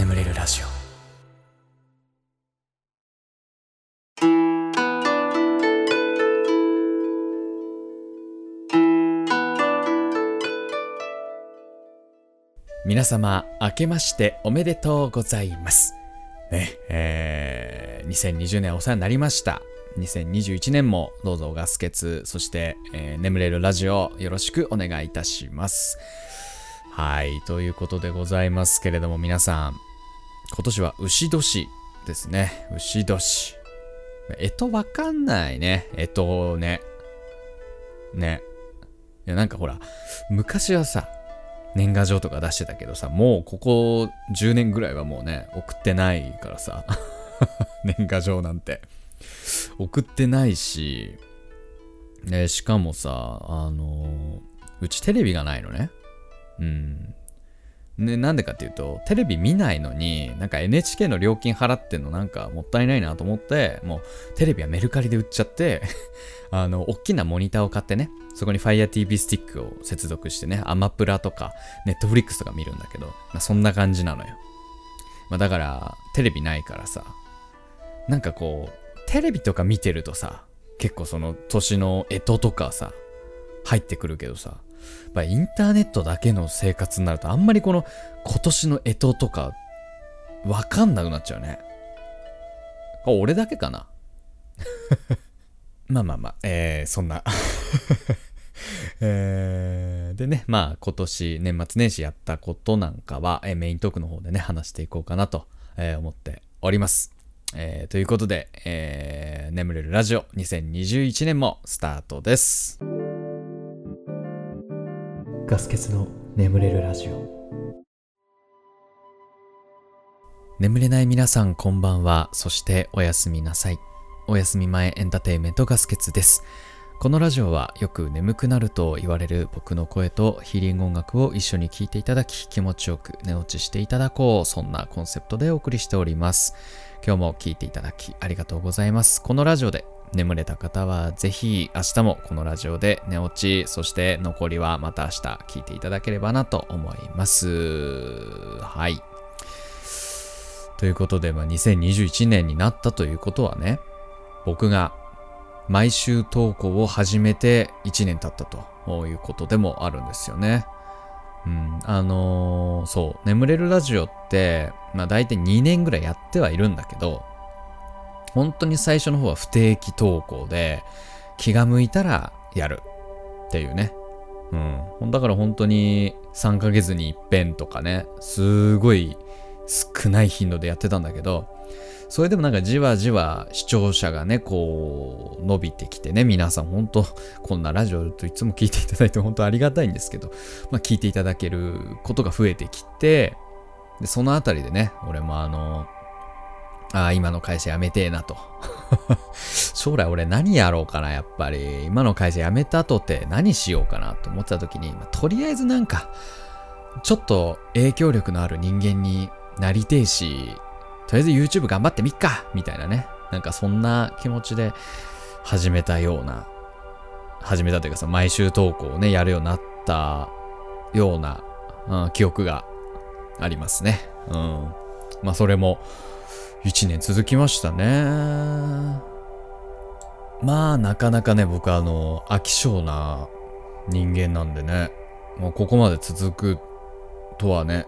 眠れるラジオ。皆様明けましておめでとうございます。ねえー、2020年お世話になりました。2021年もどうぞガス欠そして、えー、眠れるラジオよろしくお願いいたします。はいということでございますけれども皆さん今年は牛年ですね。牛年。えとわかんないね。えとね。ね。いやなんかほら昔はさ年賀状とか出してたけどさもうここ10年ぐらいはもうね送ってないからさ。年賀状なんて。送ってないし、ね、しかもさ、あのうちテレビがないのね。うん。ね、なんでかっていうと、テレビ見ないのに、なんか NHK の料金払ってんのなんかもったいないなと思って、もうテレビはメルカリで売っちゃって あの、大きなモニターを買ってね、そこに FireTV スティックを接続してね、アマプラとか、Netflix とか見るんだけど、まあ、そんな感じなのよ。まあ、だから、テレビないからさ、なんかこう、テレビとか見てるとさ、結構その年の干支とかさ、入ってくるけどさ、まインターネットだけの生活になるとあんまりこの今年の干支とかわかんなくなっちゃうね。俺だけかな？まあまあまあ、えー、そんな えー、でね、まあ今年年末年始やったことなんかは、えー、メイントークの方でね、話していこうかなと、えー、思っております。えー、ということで、えー、眠れるラジオ2021年もスタートです。ガス欠の眠れるラジオ。眠れない皆さんこんばんは。そしておやすみなさい。おやすみ前エンターテインメントガス欠です。このラジオはよく眠くなると言われる僕の声とヒーリング音楽を一緒に聴いていただき気持ちよく寝落ちしていただこうそんなコンセプトでお送りしております。今日も聴いていただきありがとうございます。このラジオで眠れた方はぜひ明日もこのラジオで寝落ち、そして残りはまた明日聞いていただければなと思います。はい。ということで、まあ、2021年になったということはね、僕が毎週投稿を始めて1年経ったということでもあるんですよね。うん、あのー、そう、眠れるラジオって、まあ大体2年ぐらいやってはいるんだけど、本当に最初の方は不定期投稿で、気が向いたらやるっていうね。うん。だから本当に3ヶ月に一遍とかね、すごい少ない頻度でやってたんだけど、それでもなんかじわじわ視聴者がね、こう、伸びてきてね、皆さん本当こんなラジオといつも聞いていただいて本当ありがたいんですけど、まあ聞いていただけることが増えてきて、で、そのあたりでね、俺もあの、ああ、今の会社辞めてえなと。将来俺何やろうかな、やっぱり。今の会社辞めたとて何しようかなと思ってた時に、まあ、とりあえずなんか、ちょっと影響力のある人間になりてえし、とりあえず YouTube 頑張ってみっかみたいなね。なんかそんな気持ちで始めたような、始めたというかさ、毎週投稿をね、やるようになったような、うん、記憶がありますね。うん。まあそれも1年続きましたね。まあなかなかね、僕あの、飽き性な人間なんでね、もうここまで続くとはね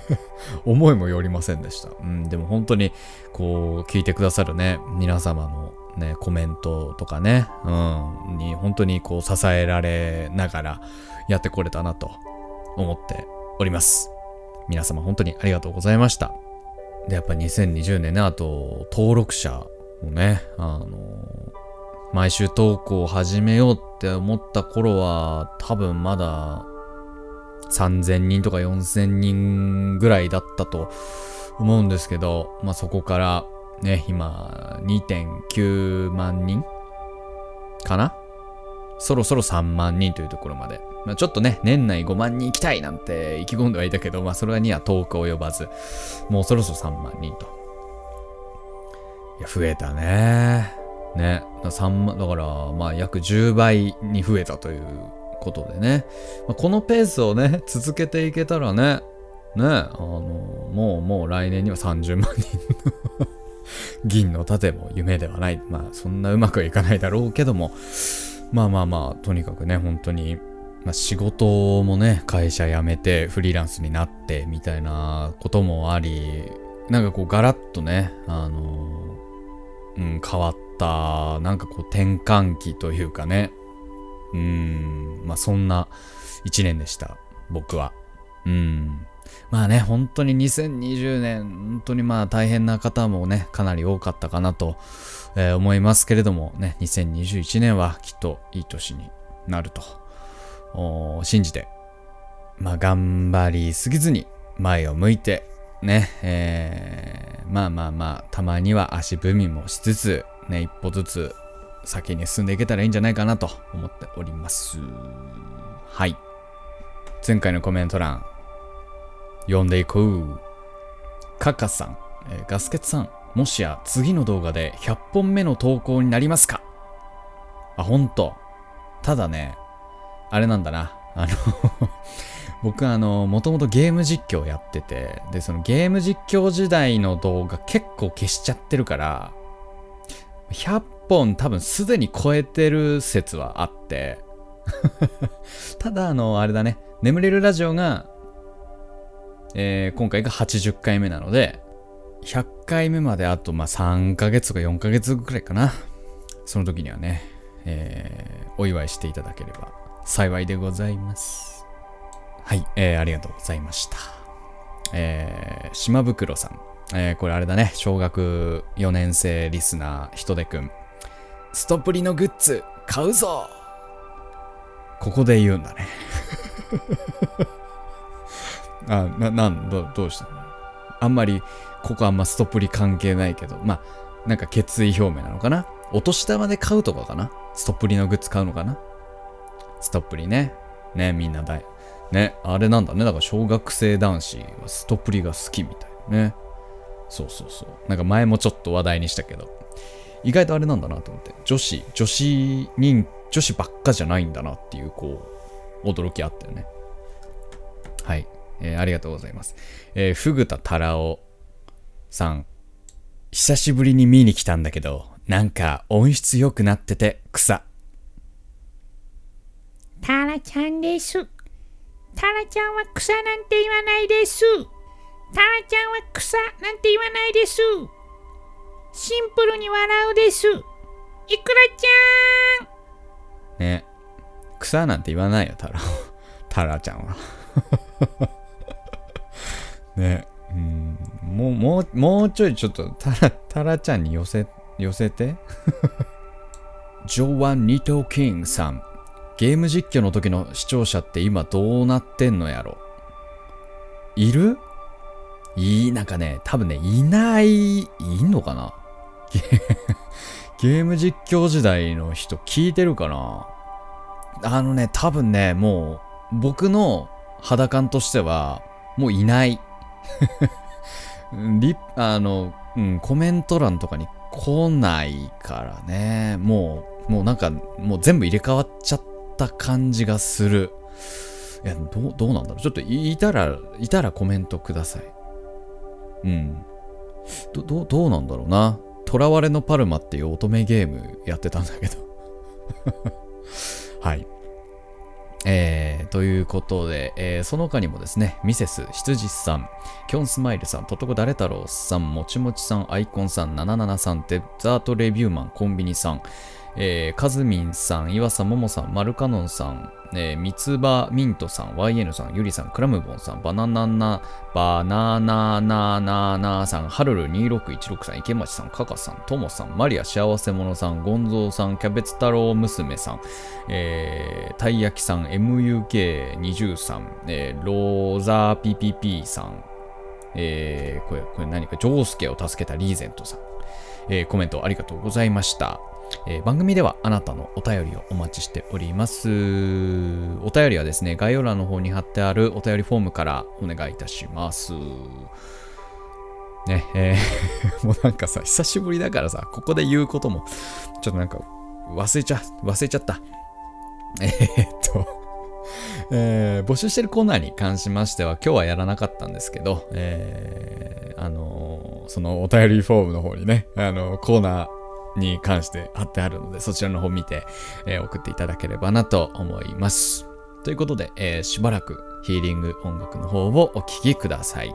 思いもよりませんでした。うん、でも本当に、こう、聞いてくださるね、皆様のね、コメントとかね、うん、に本当にこう支えられながらやってこれたなと思っております。皆様本当にありがとうございました。で、やっぱ2020年ね、あと、登録者をね、あの毎週投稿を始めようって思った頃は、多分まだ3000人とか4000人ぐらいだったと思うんですけど、まあそこからね、今2.9万人かな？そろそろ3万人というところまで。まあ、ちょっとね、年内5万人行きたいなんて意気込んではいたけど、まあそれには遠く及ばず、もうそろそろ3万人と。いや、増えたね。ね。3万、だから、まあ約10倍に増えたということでね、まあ、このペースをね、続けていけたらね、ね、あの、もうもう来年には30万人の 銀の盾も夢ではない。まあそんなうまくいかないだろうけども、まあまあまあ、とにかくね、本当に、まあ、仕事もね、会社辞めてフリーランスになってみたいなこともあり、なんかこうガラッとね、あのうん、変わった、なんかこう転換期というかね、うん、まあそんな一年でした、僕は。うん。まあね、本当に2020年、本当にまあ大変な方もね、かなり多かったかなと、えー、思いますけれどもね、2021年はきっといい年になると、信じて、まあ頑張りすぎずに前を向いて、ね、えー、まあまあまあ、たまには足踏みもしつつ、ね、一歩ずつ先に進んでいけたらいいんじゃないかなと思っております。はい。前回のコメント欄、読んでいこう。カカさん、えー、ガスケツさん、もしや次の動画で100本目の投稿になりますか？あ、ほんと。ただね、あれなんだな。あの 僕あの、もともとゲーム実況やってて、で、そのゲーム実況時代の動画結構消しちゃってるから、100本多分すでに超えてる説はあって ただあの、あれだね、眠れるラジオがえー、今回が80回目なので、100回目まであとまあ3ヶ月とか4ヶ月くらいかな。その時にはね、えー、お祝いしていただければ幸いでございます。はい、えー、ありがとうございました。えー、島袋さん。えー、これあれだね、小学4年生リスナー、ひとでくん。ストプリのグッズ、買うぞここで言うんだね。あ、な、なんど、どうしたの？あんまり、ここあんまストプリ関係ないけど、まあ、なんか決意表明なのかな？お年玉で買うとかかな？ストプリのグッズ買うのかな？ストップリね。ね、みんな大。ね、あれなんだね。だから小学生男子はストップリが好きみたいね。そうそうそう。なんか前もちょっと話題にしたけど、意外とあれなんだなと思って。女子、女子人、女子ばっかじゃないんだなっていう、こう、驚きあったよね。はい。えー、ありがとうございます。えー、ふぐたたらおさん。久しぶりに見に来たんだけど、なんか音質良くなってて草。タラちゃんです。タラちゃんは草なんて言わないです。タラちゃんは草なんて言わないです。シンプルに笑うです。いくらちゃんね。草なんて言わないよ、タラ。タラちゃんは。ね、うん、もう、もう、もうちょいちょっと、タラ、タラちゃんに寄せ、寄せて。ジョワン・ニト・キングさん。ゲーム実況の時の視聴者って今どうなってんのやろ？いる？いい、なんかね、多分ね、いない、いんのかな？ゲーム実況時代の人聞いてるかな？あのね、多分ね、もう、僕の肌感としては、もういない。リあの、うん、コメント欄とかに来ないからね。もう、もうなんか、もう全部入れ替わっちゃってた感じがする。いや、どう、どうなんだろう。ちょっといたら、いたらコメントください。うん。ど、ど、どうなんだろうな。囚われのパルマっていう乙女ゲームやってたんだけど はい。えー、ということで、えー、その他にもですね、ミセス、羊さん、キョンスマイルさん、トトコダレ太郎さん、もちもちさん、アイコンさん、77さん、デザートレビューマン、コンビニさん、えー、カズミンさん、岩佐桃さん、マルカノンさん、えー、三つ葉ミントさん、YN さん、ゆりさん、クラムボンさん、バナナナ、バナナナナナさん、ハルル2616さん、池町さん、カカさん、トモさん、マリア幸せ者さん、ゴンゾーさん、キャベツ太郎娘さん、えー、たい焼きさん、MUK20 さん、えー、ローザー PPP さん、えー、これ、これ何か、ジョースケを助けたリーゼントさん、えー、コメントありがとうございました。えー、番組ではあなたのお便りをお待ちしております。お便りはですね、概要欄の方に貼ってあるお便りフォームからお願いいたします。ね、えー もうなんかさ、久しぶりだからさ、ここで言うことも、ちょっとなんか忘れちゃ、忘れちゃった。えー、っと、えー募集してるコーナーに関しましては、今日はやらなかったんですけど、えーあのーそのお便りフォームの方にね、あのコーナーに関して貼ってあるので、そちらの方見て、えー送っていただければなと思います。ということで、えーしばらくヒーリング音楽の方をお聴きください。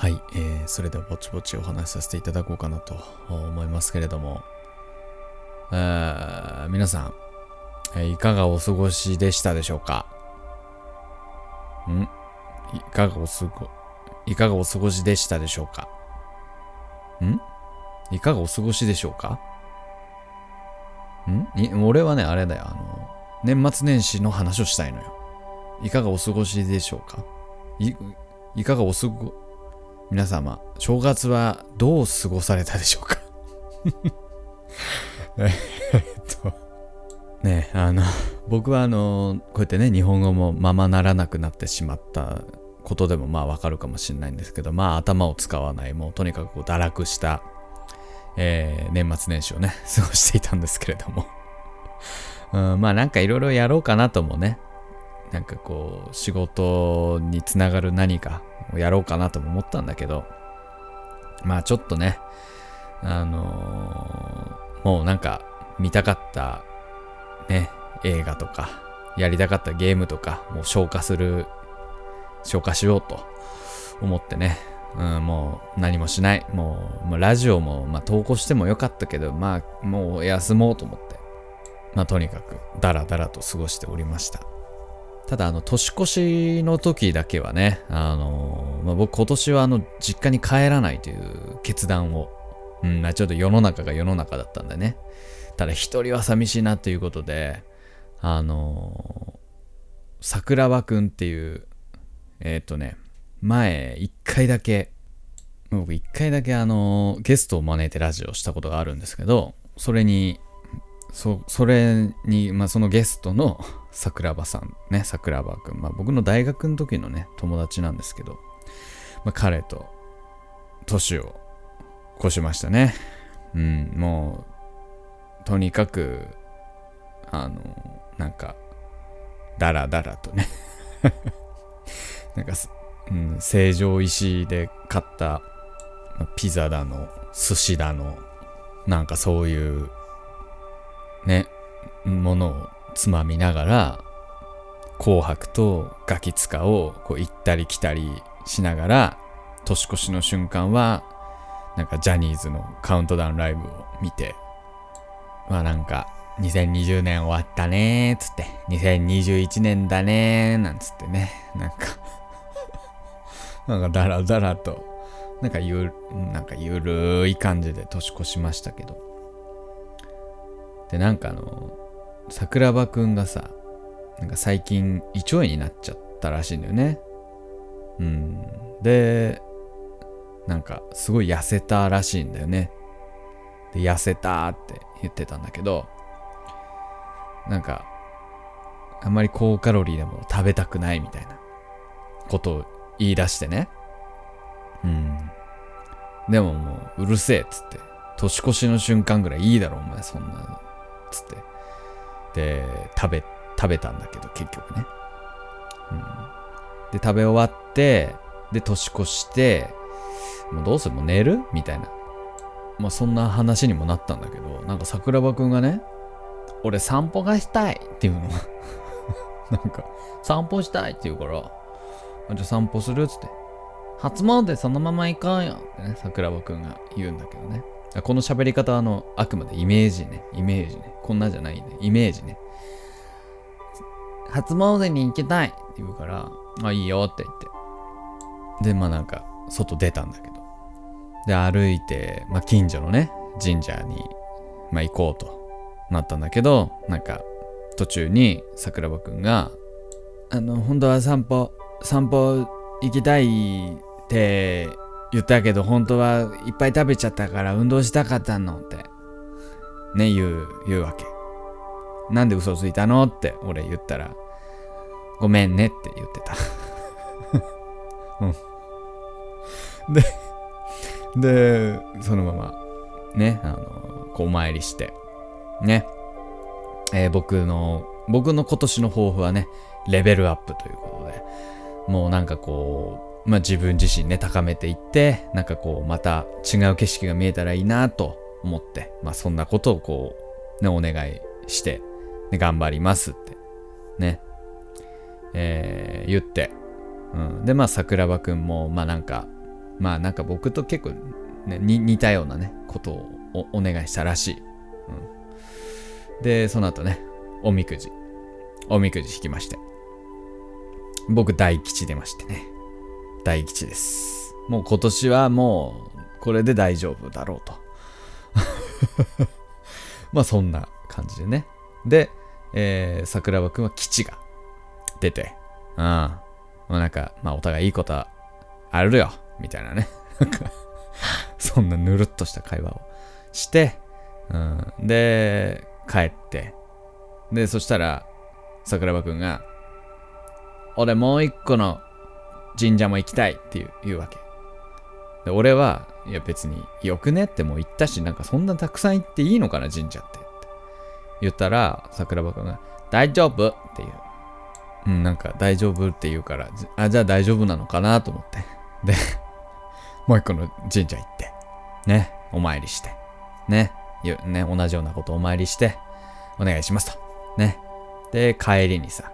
はい、えー、それではぼちぼちお話しさせていただこうかなと思いますけれども、え、皆さん、え、いかがお過ごしでしたでしょうか？ん？いかがお過ご、いかがお過ごしでしたでしょうか？ん？いかがお過ごしでしょうか？ん？俺はね、あれだよ、あの、年末年始の話をしたいのよ。いかがお過ごしでしょうか？い、いかがお過ご、皆様、正月はどう過ごされたでしょうか？えっと、ねあの、僕はあの、こうやってね、日本語もままならなくなってしまったことでもまあわかるかもしれないんですけど、まあ頭を使わない、もうとにかく堕落した、えー、年末年始をね、過ごしていたんですけれども。うん、まあなんかいろいろやろうかなともね、なんかこう、仕事につながる何かをやろうかなとも思ったんだけど、まあちょっとね、あのー、もうなんか見たかったね、映画とか、やりたかったゲームとか、もう消化する、消化しようと思ってね、うん、もう何もしない。もう、もうラジオも、まあ、投稿してもよかったけど、まあ、もう休もうと思って、まあ、とにかく、ダラダラと過ごしておりました。ただ、あの、年越しの時だけはね、あの、まあ、僕今年はあの、実家に帰らないという決断を、うん、まあ、ちょっと世の中が世の中だったんでね。ただ一人は寂しいなということで、あの、桜庭くんっていう、えっ、とね、前、一回だけ、僕一回だけあの、ゲストを招いてラジオしたことがあるんですけど、それにそ、それに、まあ、そのゲストの 桜庭さんね、桜庭くん。まあ、僕の大学の時のね、友達なんですけど、まあ、彼と、年を越しましたね。うん、もう、とにかく、あの、なんか、だらだらとね なんか、うん、成城石で買った、ピザだの、寿司だの、なんかそういうね、ものをつまみながら、紅白とガキ使をこう行ったり来たりしながら、年越しの瞬間は、なんかジャニーズのカウントダウンライブを見て、まあなんか、2020年終わったねーつって、2021年だねーなんつってね、なんか なんかダラダラと、なんかゆなんかゆるい感じで年越しましたけど、で、なんかあの、桜庭くんがさ、なんか最近胃腸炎になっちゃったらしいんだよね。うん。で、なんかすごい痩せたらしいんだよね。で、痩せたって言ってたんだけど、なんか、あんまり高カロリーなも食べたくないみたいなことを言い出してね。うん。でももう、うるせえっつって、年越しの瞬間ぐらいいいだろ、お前、そんなつって。で、食べ、食べたんだけど、結局ね。うん。で、食べ終わって、で、年越して、もうどうする？もう寝る？みたいな。まあそんな話にもなったんだけど、なんか桜庭くんがね、俺散歩がしたいっていうの。なんか、散歩したいって言うから、じゃあ散歩する？っつって。初詣そのまま行こうよってね、桜庭くんが言うんだけどね。この喋り方はあの、あくまでイメージね。イメージね。こんなじゃないね。イメージね。初詣に行きたいって言うから、あ、いいよって言って。で、まあなんか、外出たんだけど。で、歩いて、まあ近所のね、神社に、まあ行こうとなったんだけど、なんか、途中に桜庭くんが、あの、本当は散歩、散歩行きたいって言ったけど本当はいっぱい食べちゃったから運動したかったのって。ね言う言うわけ。なんで嘘ついたのって俺言ったらごめんねって言ってた。うん。ででそのままねあのこうお参りしてね。えー、僕の僕の今年の抱負はねレベルアップということでもうなんかこうまあ、自分自身ね、高めていって、なんかこう、また違う景色が見えたらいいなと思って、まあ、そんなことをこう、ね、お願いして、ね、頑張りますって、ね、えー、言って、うん。で、まあ、桜庭くんも、まあなんか、まあなんか僕と結構、ね、似たようなね、ことをおお願いしたらしい。うん、で、その後ね、おみくじ。おみくじ引きまして。僕大吉出ましてね。大吉です。もう今年はもうこれで大丈夫だろうと。まあそんな感じでね。で、えー、桜庭くんは基地が出て、うん。まあなんか、まあお互いいいことあるよ、みたいなね。なんかそんなぬるっとした会話をして、うん。で、帰って、で、そしたら、桜庭くんが、俺もう一個の神社も行きたいっていう言うわけ。で俺は、いや別によくねってもう言ったし、なんかそんなたくさん行っていいのかな神社って。って言ったら、桜庭くんが、大丈夫？っていう。うん、なんか大丈夫って言うから、あ、じゃあ大丈夫なのかなと思って。で、もう一個の神社行って、ね、お参りして、ね、ね、同じようなことお参りして、お願いしますと。ね。で、帰りにさ、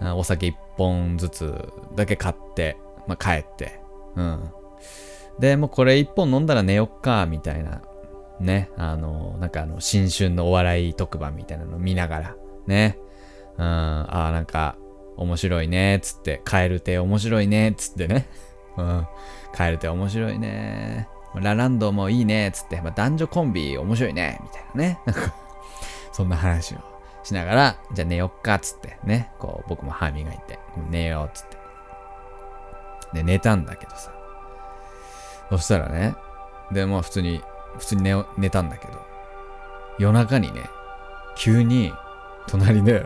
お酒一本ずつだけ買って、まあ、帰って、うん。で、もうこれ一本飲んだら寝よっか、みたいな、ね、あの、なんかあの、新春のお笑い特番みたいなの見ながら、ね、うん、ああ、なんか、面白いね、つって、帰る手面白いね、つってね、うん、帰る手面白いね、ラランドもいいね、つって、まあ、男女コンビ面白いね、みたいなね、なんか、そんな話をしながら、じゃあ寝よっかっ、つってね、こう、僕も歯磨いて、寝よう、つって。で、寝たんだけどさ。そしたらね、で、まあ普通に、普通に寝寝たんだけど、夜中にね、急に、隣で、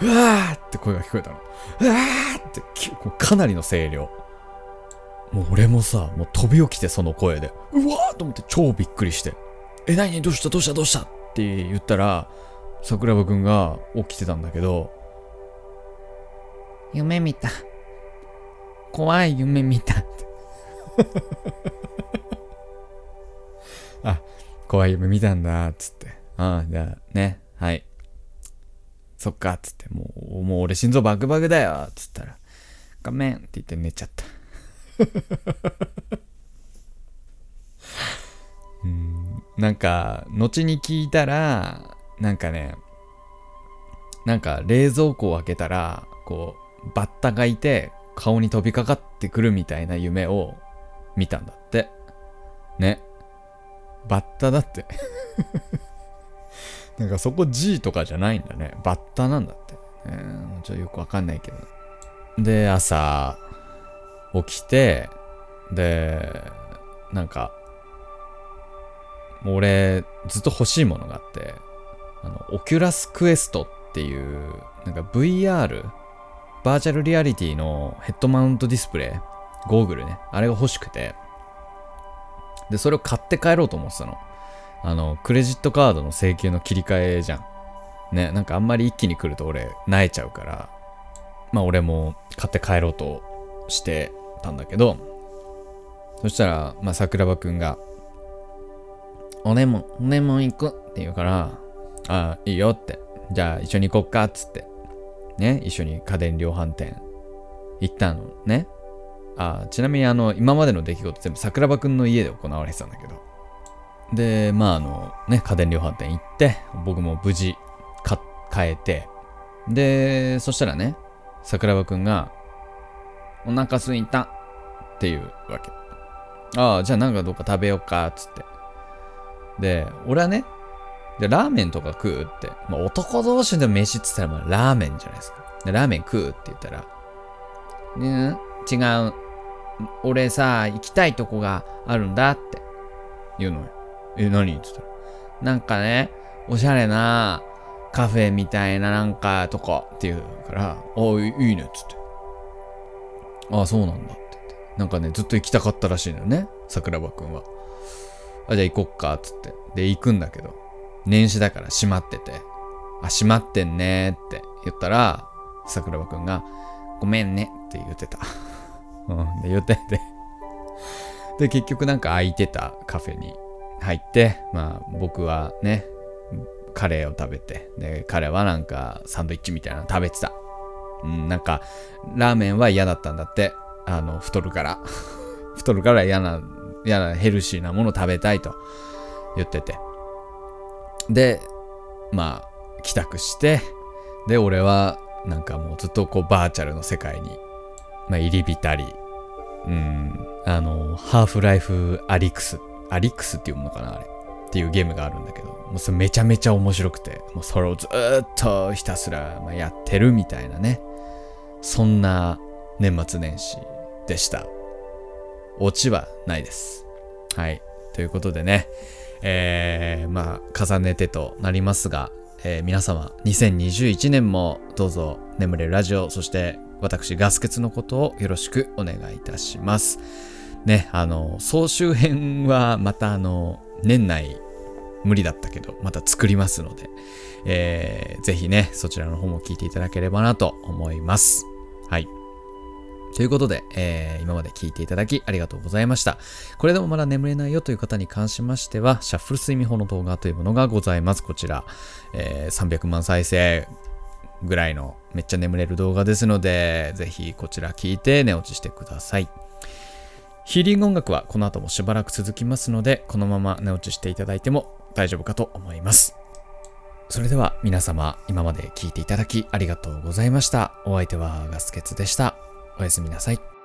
うわーって声が聞こえたの。うわーってかなりの声量。もう俺もさ、もう飛び起きてその声で、うわーと思って超びっくりして、え、何？どうした？どうした？どうした？って言ったら、桜庭くんが起きてたんだけど、夢見た。怖い夢見た。あ、怖い夢見たんだ、つって。ああ、じゃあね、はい。そっか、つって、もう、もう俺心臓バクバクだよ、つったら、ごめんって言って寝ちゃった。うん、なんか、後に聞いたら、なんかね、なんか冷蔵庫を開けたら、こう、バッタがいて、顔に飛びかかってくるみたいな夢を見たんだって。ね。バッタだって なんかそこ G とかじゃないんだね。バッタなんだって。えー、ちょっとよくわかんないけど。で、朝、起きて、で、なんか、俺、ずっと欲しいものがあって、あの、オキュラスクエストっていう、なんか VR、バーチャルリアリティのヘッドマウントディスプレイ、ゴーグルね、あれが欲しくて、で、それを買って帰ろうと思ってたの。あの、クレジットカードの請求の切り替えじゃん。ね、なんかあんまり一気に来ると俺、萎えちゃうから、まあ俺も買って帰ろうとしてたんだけど、そしたら、まあ桜庭くんが、おねもん、おねもん行くって言うから、ああ、いいよって。じゃあ一緒に行こっかっつって。ね、一緒に家電量販店行ったのね。あちなみにあの、今までの出来事全部桜庭くんの家で行われてたんだけど。で、まああの、ね、家電量販店行って、僕も無事買、買えて、で、そしたらね、桜庭くんが、お腹すいたっていうわけ。ああ、じゃあなんかどっか食べようか、つって。で、俺はね、で、ラーメンとか食うって。まあ、男同士で飯って言ったら、まあ、ラーメンじゃないですか。で、ラーメン食うって言ったら、ね、違う。俺さ、行きたいとこがあるんだって言うのよ。え、何って言ったら。なんかね、おしゃれなカフェみたいななんかとこって言うから、あいいねっつって。ああ、そうなんだって言って。なんかね、ずっと行きたかったらしいのよね、桜庭くんは。あ、じゃあ行こっかっつって。で、行くんだけど、年始だから閉まってて、あ、閉まってんねって言ったら、桜庭くんが、ごめんねって言ってた。うん、で、言ってて。で、結局なんか空いてたカフェに入って、まあ僕はね、カレーを食べて、で、彼はなんかサンドイッチみたいなの食べてた。うん、なんか、ラーメンは嫌だったんだって。あの、太るから。太るから嫌な、嫌なヘルシーなもの食べたいと言ってて。で、まあ、帰宅して、で、俺は、なんかもうずっとこうバーチャルの世界に、まあ、入り浸り、うん、あの、ハーフライフアリクス、アリクスっていうものかな、あれ。っていうゲームがあるんだけど、もうそれめちゃめちゃ面白くて、もうそれをずっとひたすらやってるみたいなね。そんな年末年始でした。オチはないです。はい。ということでね、えー、まあ、重ねてとなりますが、えー、皆様、2021年もどうぞ眠れるラジオ、そして私、ガス欠のことをよろしくお願いいたします。ね、あの、総集編はまたあの、年内無理だったけど、また作りますので、えー、ぜひね、そちらの方も聞いていただければなと思います。はい。ということで、えー、今まで聞いていただきありがとうございました。これでもまだ眠れないよという方に関しましては、シャッフル睡眠法の動画というものがございます。こちら、えー、300万再生ぐらいのめっちゃ眠れる動画ですので、ぜひこちら聞いて寝落ちしてください。ヒーリング音楽はこの後もしばらく続きますので、このまま寝落ちしていただいても大丈夫かと思います。それでは皆様今まで聞いていただきありがとうございました。お相手はガスケツでした。おやすみなさい。